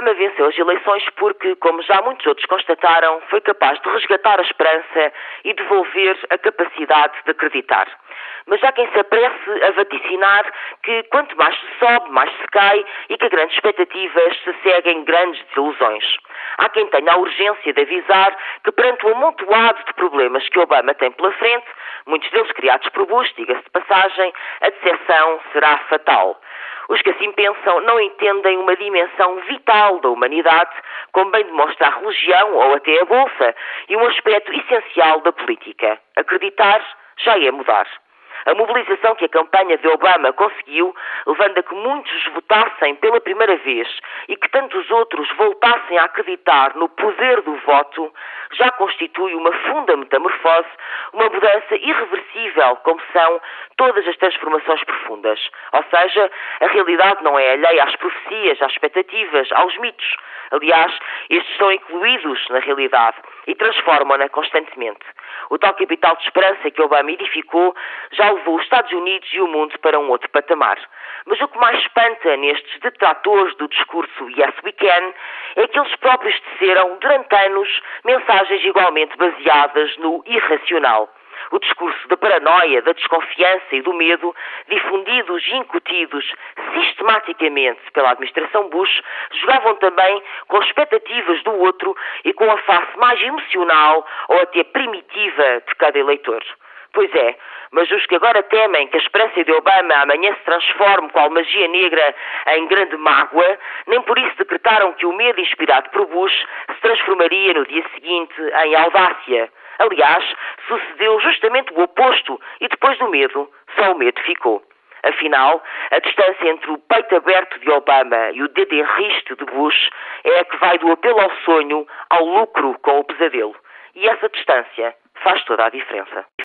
Obama venceu as eleições porque, como já muitos outros constataram, foi capaz de resgatar a esperança e devolver a capacidade de acreditar. Mas há quem se apresse a vaticinar que quanto mais se sobe, mais se cai e que grandes expectativas se seguem grandes desilusões. Há quem tenha a urgência de avisar que perante o amontoado de problemas que Obama tem pela frente, muitos deles criados por Bush, diga-se de passagem, a decepção será fatal. Os que assim pensam não entendem uma dimensão vital da humanidade, como bem demonstra a religião ou até a Bolsa, e um aspecto essencial da política. Acreditar já é mudar. A mobilização que a campanha de Obama conseguiu, levando a que muitos votassem pela primeira vez e que tantos outros voltassem a acreditar no poder do voto, já constitui uma funda metamorfose, uma mudança irreversível, como são todas as transformações profundas. Ou seja, a realidade não é alheia às profecias, às expectativas, aos mitos. Aliás, estes são incluídos na realidade e transformam-na constantemente. O tal capital de esperança que Obama edificou já levou os Estados Unidos e o mundo para um outro patamar. Mas o que mais espanta nestes detratores do discurso Yes We Can é que eles próprios teceram, durante anos, mensagens igualmente baseadas no irracional o discurso da paranoia, da desconfiança e do medo, difundidos e incutidos sistematicamente pela administração Bush, jogavam também com expectativas do outro e com a face mais emocional ou até primitiva de cada eleitor. Pois é, mas os que agora temem que a esperança de Obama amanhã se transforme qual magia negra em grande mágoa, nem por isso decretaram que o medo inspirado por Bush se transformaria no dia seguinte em audácia. Aliás, sucedeu justamente o oposto e depois do medo, só o medo ficou. Afinal, a distância entre o peito aberto de Obama e o dedo enristo de Bush é a que vai do apelo ao sonho ao lucro com o pesadelo. E essa distância faz toda a diferença.